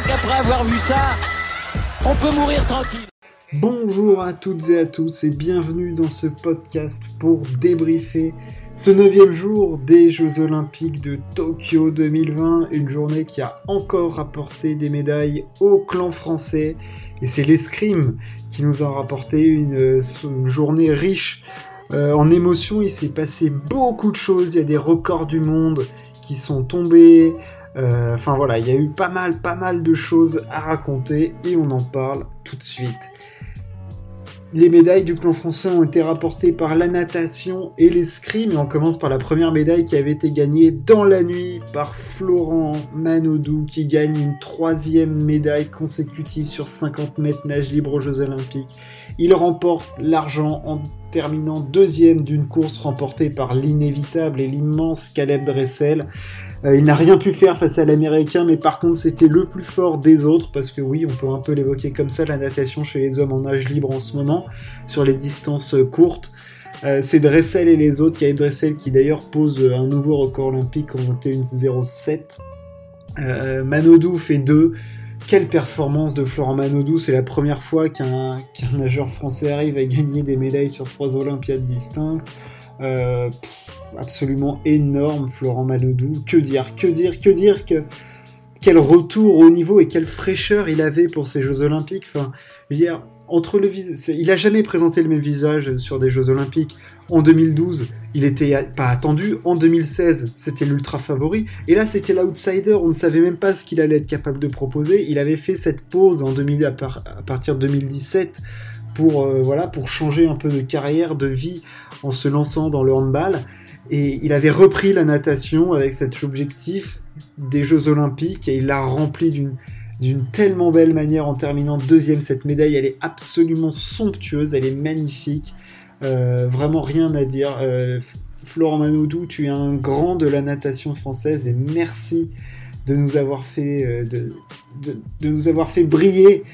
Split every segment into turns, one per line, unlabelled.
crois qu'après avoir vu ça, on peut mourir tranquille.
Bonjour à toutes et à tous et bienvenue dans ce podcast pour débriefer ce neuvième jour des Jeux Olympiques de Tokyo 2020, une journée qui a encore rapporté des médailles au clan français et c'est l'escrime qui nous a rapporté une, journée riche euh, en émotions. Il s'est passé beaucoup de choses, il y a des records du monde qui sont tombés. Euh, enfin voilà, il y a eu pas mal, pas mal de choses à raconter et on en parle tout de suite. Les médailles du clan français ont été rapportées par la natation et l'escrime. Et on commence par la première médaille qui avait été gagnée dans la nuit par Florent Manodou qui gagne une troisième médaille consécutive sur 50 mètres nage libre aux Jeux Olympiques. Il remporte l'argent en terminant deuxième d'une course remportée par l'inévitable et l'immense Caleb Dressel. Euh, il n'a rien pu faire face à l'américain, mais par contre c'était le plus fort des autres, parce que oui, on peut un peu l'évoquer comme ça, la natation chez les hommes en nage libre en ce moment, sur les distances courtes. Euh, c'est Dressel et les autres, Caleb Dressel qui d'ailleurs pose un nouveau record olympique en 21.07. Euh, Manodou fait 2. Quelle performance de Florent Manodou, c'est la première fois qu'un nageur français arrive à gagner des médailles sur trois Olympiades distinctes. Euh, absolument énorme, Florent Manodou. Que dire, que dire, que dire que quel retour au niveau et quelle fraîcheur il avait pour ces Jeux Olympiques. Enfin, dire, entre le il a jamais présenté le même visage sur des Jeux Olympiques. En 2012, il était pas attendu. En 2016, c'était l'ultra favori. Et là, c'était l'outsider. On ne savait même pas ce qu'il allait être capable de proposer. Il avait fait cette pause en 2000, à, partir de 2017 pour, euh, voilà, pour changer un peu de carrière, de vie en se lançant dans le handball. Et il avait repris la natation avec cet objectif des Jeux Olympiques et il l'a rempli d'une d'une tellement belle manière en terminant deuxième. Cette médaille, elle est absolument somptueuse, elle est magnifique. Euh, vraiment rien à dire. Euh, Florent Manoudou, tu es un grand de la natation française et merci de nous avoir fait, euh, de, de, nous avoir fait briller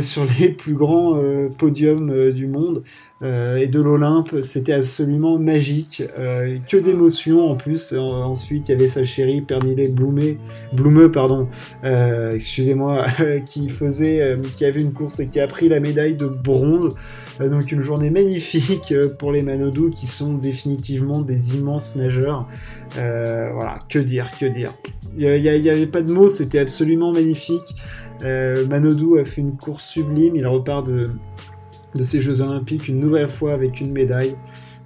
sur les plus grands podiums du monde. Euh, et de l'Olympe, c'était absolument magique. Euh, que d'émotions en plus. ensuite, il y avait sa chérie Pernille Bloumé, Bloumeux, pardon, euh, excusez-moi, qui faisait, qui avait une course et qui a pris la médaille de bronze. donc une journée magnifique pour les Manodou qui sont définitivement des immenses nageurs. voilà, que dire, que dire. Il n'y avait pas de mots, c'était absolument magnifique. Manodou a fait une course sublime, il repart de de ces Jeux Olympiques une nouvelle fois avec une médaille.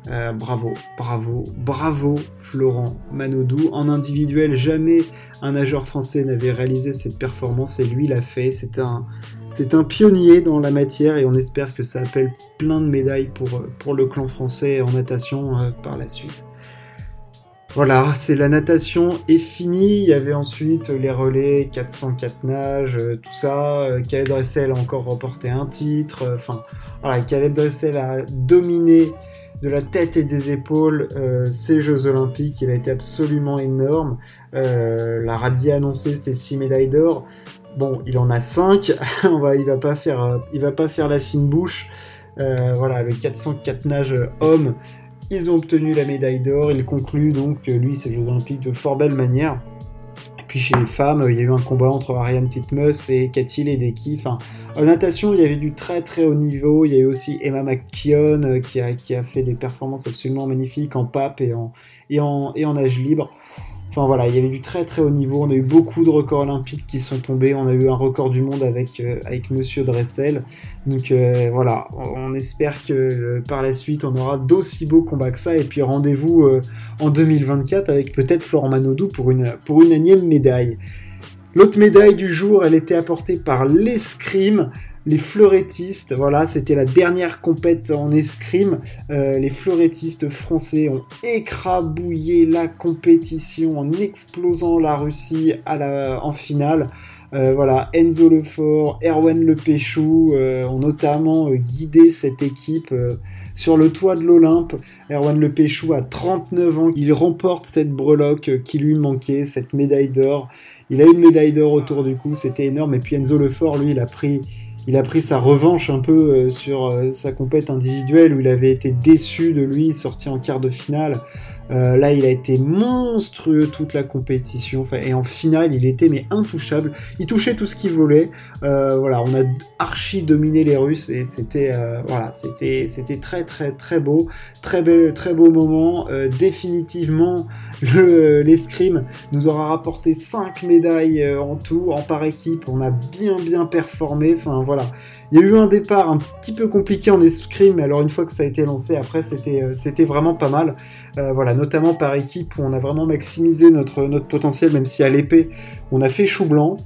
Euh, bravo, bravo, bravo Florent Manodou. En individuel, jamais un nageur français n'avait réalisé cette performance et lui l'a fait. C'est un, un pionnier dans la matière et on espère que ça appelle plein de médailles pour, pour le clan français en natation euh, par la suite. Voilà, c'est la natation est finie. Il y avait ensuite les relais, 404 nages, euh, tout ça. Caleb Dressel a encore remporté un titre. Enfin, voilà, Caleb Dressel a dominé de la tête et des épaules euh, ces Jeux Olympiques. Il a été absolument énorme. Euh, la Radia annoncée, c'était 6 médailles d'or. Bon, il en a 5. On va, il va pas faire, va pas faire la fine bouche. voilà, avec 404 nages hommes, ils ont obtenu la médaille d'or. Il conclut donc, lui, ces Jeux Olympiques de fort belle manière. Et puis chez les femmes, il y a eu un combat entre Ariane Titmus et Cathy Ledecky. En natation, il y avait du très très haut niveau. Il y a eu aussi Emma McKeon euh, qui a, fait des performances absolument magnifiques en pape et en, et en, et en nage libre. Enfin voilà, il y avait du très très haut niveau. On a eu beaucoup de records olympiques qui sont tombés. On a eu un record du monde avec, euh, Monsieur Dressel. Donc euh, voilà, on espère que euh, par la suite on aura d'aussi beaux combats que ça. Et puis rendez-vous en 2024 avec peut-être Florent Manodou pour une, pour une énième médaille. L'autre médaille du jour, elle était apportée par l'escrime les fleurettistes, voilà, c'était la dernière compète en escrime. Euh, les fleurettistes français ont écrabouillé la compétition en explosant la Russie en finale. Euh, voilà, Enzo Lefort, Erwan Lepéchou euh, ont notamment guidé cette équipe sur le toit de l'Olympe. Erwan Lepéchou a 39 ans, il remporte cette breloque qui lui manquait, cette médaille d'or. Il a une médaille d'or autour du cou, c'était énorme. Et puis Enzo Lefort, lui, il a pris il a pris sa revanche un peu euh, sur euh, sa compète individuelle où il avait été déçu de lui, sorti en quart de finale. Euh, là, il a été monstrueux toute la compétition. et en finale, il était mais intouchable. Il touchait tout ce qu'il voulait. Euh, voilà, on a archi dominé les Russes et c'était euh, c'était très très très beau, très très beau moment. définitivement, l'escrime nous aura rapporté 5 médailles en tout, en par équipe. On a bien bien performé. Enfin voilà. Il y a eu un départ un petit peu compliqué en escrime, mais alors une fois que ça a été lancé, après c'était c'était vraiment pas mal. voilà, notamment par équipe où on a vraiment maximisé notre, notre potentiel, même si à l'épée, on a fait chou blanc.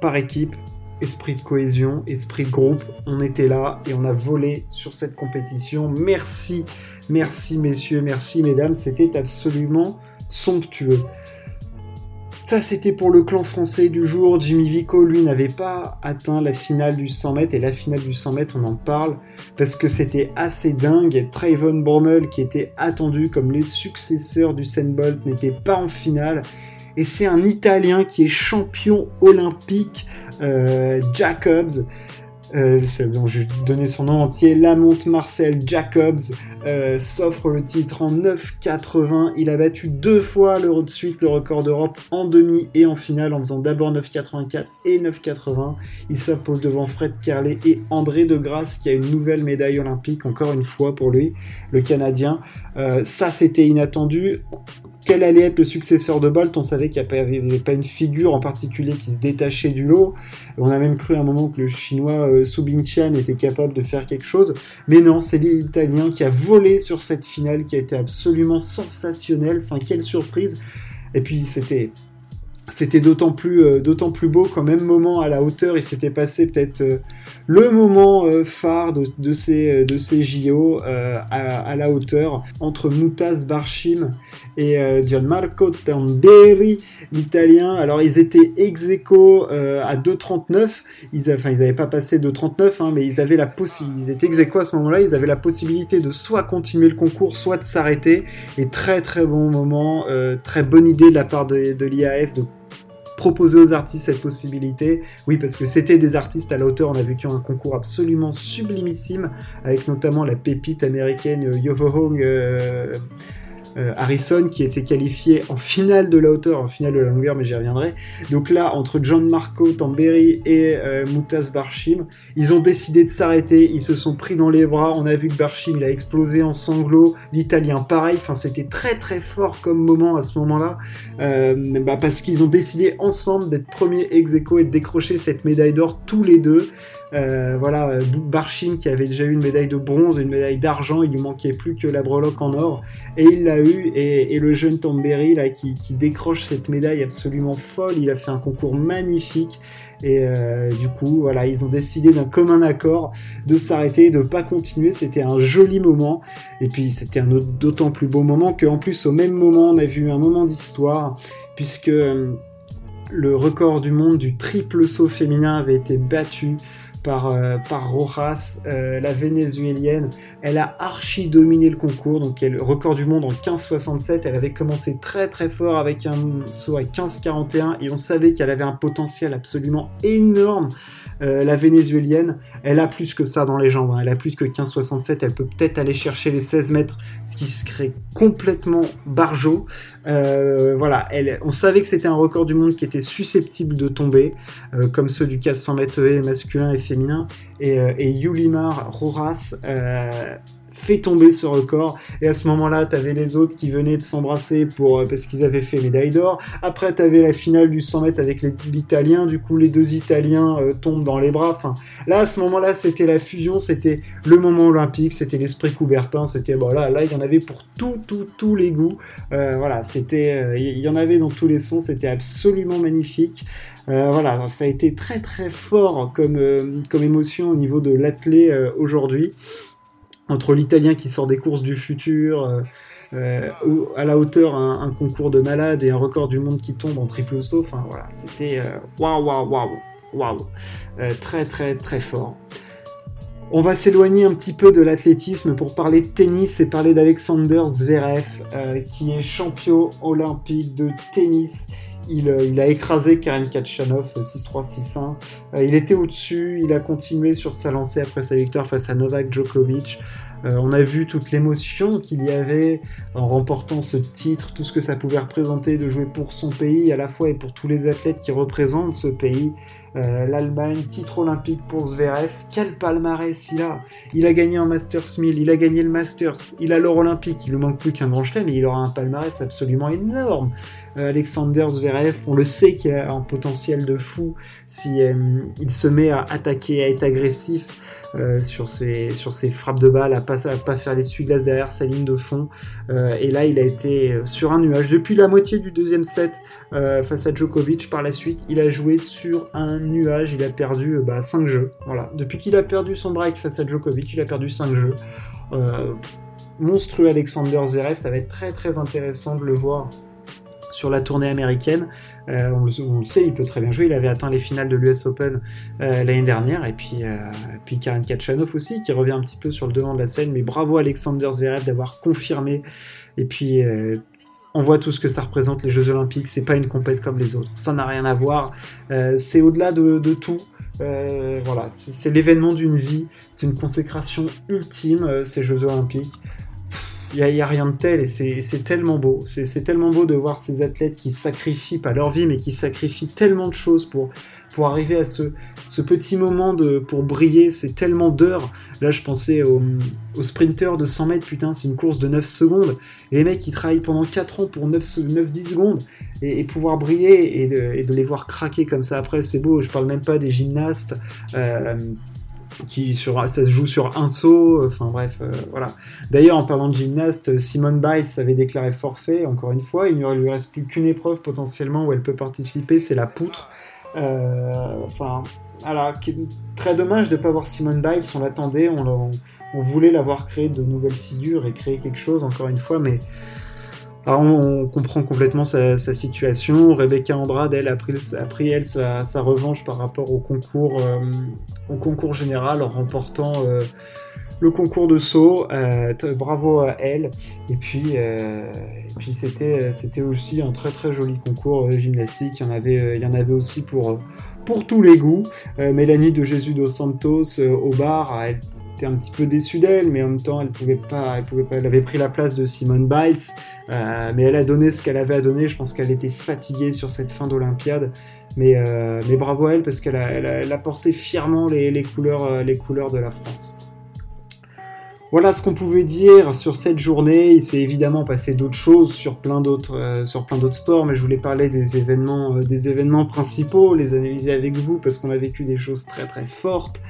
Par équipe, esprit de cohésion, esprit de groupe, on était là et on a volé sur cette compétition. Merci, merci messieurs, merci mesdames, c'était absolument somptueux. Ça, c'était pour le clan français du jour. Jimmy Vico, lui, n'avait pas atteint la finale du 100 mètres. Et la finale du 100 mètres, on en parle parce que c'était assez dingue. Trayvon Brommel, qui était attendu comme les successeurs du Bolt, n'était pas en finale. Et c'est un Italien qui est champion olympique, euh, Jacobs. Euh, donc je vais donner son nom entier, Lamont Marcel Jacobs, euh, s'offre le titre en 9,80. Il a battu deux fois le de suite le record d'Europe en demi et en finale en faisant d'abord 9,84 et 9,80. Il s'impose devant Fred Kerley et André de Grasse qui a une nouvelle médaille olympique encore une fois pour lui, le Canadien. Euh, ça c'était inattendu quel allait être le successeur de Bolt? On savait qu'il n'y avait pas une figure en particulier qui se détachait du lot. On a même cru à un moment que le chinois Bingqian était capable de faire quelque chose. Mais non, c'est l'Italien qui a volé sur cette finale qui a été absolument sensationnelle. Enfin, quelle surprise. Et puis, c'était c'était d'autant plus, euh, plus beau qu'en même moment, à la hauteur, il s'était passé peut-être euh, le moment euh, phare de, ces, de ces JO à, la hauteur entre Moutaz Barchim et Gianmarco Tamberi, l'italien. Alors, ils étaient ex aequo à 2,39. Ils, enfin, ils n'avaient pas passé 2,39, hein, mais ils avaient la ils étaient ex aequo à ce moment-là. Ils avaient la possibilité de soit continuer le concours, soit de s'arrêter. Et très, très bon moment, très bonne idée de la part de, de l'IAF proposer aux artistes cette possibilité. Oui, parce que c'était des artistes à la hauteur. On a a un concours absolument sublimissime, avec notamment la pépite américaine Yovo Hong. Euh, euh, Harrison qui était qualifié en finale de la hauteur, en finale de la longueur, mais j'y reviendrai. Donc là, entre John Marco Tamberi et euh, Moutaz Barshim, ils ont décidé de s'arrêter, ils se sont pris dans les bras, on a vu que Barshim il a explosé en sanglots, l'Italien pareil, enfin c'était très très fort comme moment à ce moment-là, euh, bah, parce qu'ils ont décidé ensemble d'être premiers ex aequo et de décrocher cette médaille d'or tous les deux. Euh, voilà, euh, Barchim qui avait déjà eu une médaille de bronze et une médaille d'argent, il lui manquait plus que la breloque en or, et il l'a eu, et, le jeune Tamberi là, qui, décroche cette médaille absolument folle, il a fait un concours magnifique, et euh, du coup, voilà, ils ont décidé d'un commun accord de s'arrêter, de pas continuer. C'était un joli moment. Et puis, c'était un d'autant plus beau moment qu'en plus, au même moment, on a vu un moment d'histoire, puisque le record du monde du triple saut féminin avait été battu par, euh, Rojas, euh, la vénézuélienne. Elle a archi dominé le concours, donc elle record du monde en 15,67. Elle avait commencé très très fort avec un saut à 15,41 et on savait qu'elle avait un potentiel absolument énorme. Euh, la vénézuélienne, elle a plus que ça dans les jambes. Hein. Elle a plus que 15,67. Elle peut peut-être aller chercher les 16 mètres, ce qui serait complètement barjot. voilà, elle, on savait que c'était un record du monde qui était susceptible de tomber, comme ceux du 400 mètres masculin et féminin et, euh, et Yulimar Roras euh, fait tomber ce record. Et à ce moment-là, tu avais les autres qui venaient de s'embrasser pour euh, parce qu'ils avaient fait médaille d'or. Après, tu avais la finale du 100 mètres avec l'Italien. Du coup, les deux Italiens tombent dans les bras. Enfin, là, à ce moment-là, c'était la fusion, c'était le moment olympique, c'était l'esprit Coubertin. C'était bon là, il y en avait pour tout, tout, tous les goûts. voilà, c'était, il y en avait dans tous les sens. C'était absolument magnifique. Euh, voilà, ça a été très très fort comme, euh, comme émotion au niveau de l'athlé euh, aujourd'hui. Entre l'Italien qui sort des courses du futur, à la hauteur un, concours de malade et un record du monde qui tombe en triple saut. Enfin voilà, c'était waouh waouh waouh waouh, très très très fort. On va s'éloigner un petit peu de l'athlétisme pour parler de tennis et parler d'Alexander Zverev, qui est champion olympique de tennis euh, il, a écrasé Karen Kachanov 6-3, 6-1. Euh, il était au-dessus, il a continué sur sa lancée après sa victoire face à Novak Djokovic. Euh, on a vu toute l'émotion qu'il y avait en remportant ce titre, tout ce que ça pouvait représenter de jouer pour son pays à la fois et pour tous les athlètes qui représentent ce pays. Euh, L'Allemagne, titre olympique pour Zverev, quel palmarès il a Il a gagné un Masters 1000, il a gagné le Masters, il a l'or olympique, il ne manque plus qu'un grand chelem et il aura un palmarès absolument énorme. Euh, Alexander Zverev, on le sait qu'il a un potentiel de fou si il se met à attaquer, à être agressif. Euh, sur, ses, frappes de balle, à pas, pas faire les glace derrière sa ligne de fond. Euh, et là, il a été euh, sur un nuage. Depuis la moitié du deuxième set face à Djokovic, par la suite, il a joué sur un nuage. Il a perdu bah, 5 jeux. Voilà. Depuis qu'il a perdu son break face à Djokovic, il a perdu 5 jeux. monstrueux Alexander Zverev, ça va être très très intéressant de le voir sur la tournée américaine. Euh, on, le, sait, il peut très bien jouer. Il avait atteint les finales de l'US Open euh, l'année dernière. Et puis, euh, puis Karen Kachanov aussi, qui revient un petit peu sur le devant de la scène. Mais bravo Alexander Zverev d'avoir confirmé. Et puis, on voit tout ce que ça représente les Jeux Olympiques. C'est pas une compète comme les autres. Ça n'a rien à voir. c'est au-delà de, tout. voilà, c'est l'événement d'une vie. C'est une consécration ultime, ces Jeux Olympiques. Il n'y a, rien de tel et c'est tellement beau. C'est tellement beau de voir ces athlètes qui sacrifient, pas leur vie, mais qui sacrifient tellement de choses pour, pour arriver à ce, petit moment de, pour briller. C'est tellement d'heures. Là, je pensais aux au sprinters de 100 mètres, putain, c'est une course de 9 secondes. Les mecs, ils travaillent pendant 4 ans pour 9-10 secondes et, pouvoir briller et de, et de, les voir craquer comme ça après, c'est beau. Je parle même pas des gymnastes. Euh, qui sur, ça se joue sur un saut, enfin bref, euh, voilà. D'ailleurs, en parlant de gymnaste, Simone Biles avait déclaré forfait, encore une fois, il ne lui reste plus qu'une épreuve potentiellement où elle peut participer, c'est la poutre. Euh, enfin, très dommage de ne pas voir Simone Biles, on l'attendait, on, on, voulait l'avoir créé de nouvelles figures et créer quelque chose, encore une fois, mais alors on, comprend complètement sa, situation. Rebecca Andrade, elle, a pris, elle, sa, revanche par rapport au concours, euh, au concours général en remportant euh, le concours de saut. Euh, bravo à elle. Et puis, puis c'était, c'était aussi un très très joli concours gymnastique. Il y en avait, il y en avait aussi pour, pour tous les goûts. Mélanie de Jésus dos Santos au bar, elle un petit peu déçue d'elle, mais en même temps, elle pouvait pas, elle pouvait pas, elle avait pris la place de Simone Biles, euh, mais elle a donné ce qu'elle avait à donner. Je pense qu'elle était fatiguée sur cette fin d'Olympiade, mais, euh, mais bravo à elle parce qu'elle a, elle porté fièrement les, couleurs, euh, les couleurs de la France. Voilà ce qu'on pouvait dire sur cette journée. Il s'est évidemment passé d'autres choses sur plein d'autres sur plein d'autres sports, mais je voulais parler des événements des événements principaux, les analyser avec vous parce qu'on a vécu des choses très très fortes.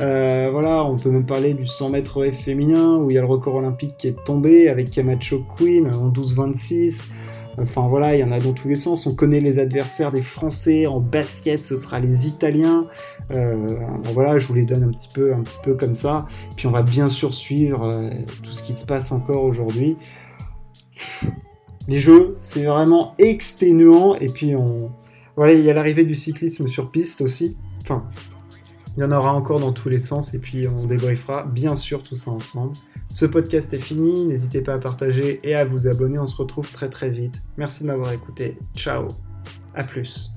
Euh, voilà, on peut même parler du 100 mètres F féminin où il y a le record olympique qui est tombé avec Camacho Queen en 12-26. Enfin voilà, il y en a dans tous les sens. On connaît les adversaires des Français en basket, ce sera les Italiens. Euh, voilà, je vous les donne un petit peu, un petit peu comme ça. Puis on va bien sûr suivre euh, tout ce qui se passe encore aujourd'hui. Les jeux, c'est vraiment exténuant. Et puis on, voilà, il y a l'arrivée du cyclisme sur piste aussi. Enfin, il y en aura encore dans tous les sens et puis on débriefera bien sûr tout ça ensemble. Ce podcast est fini, n'hésitez pas à partager et à vous abonner, on se retrouve très très vite. Merci de m'avoir écouté, ciao, à plus.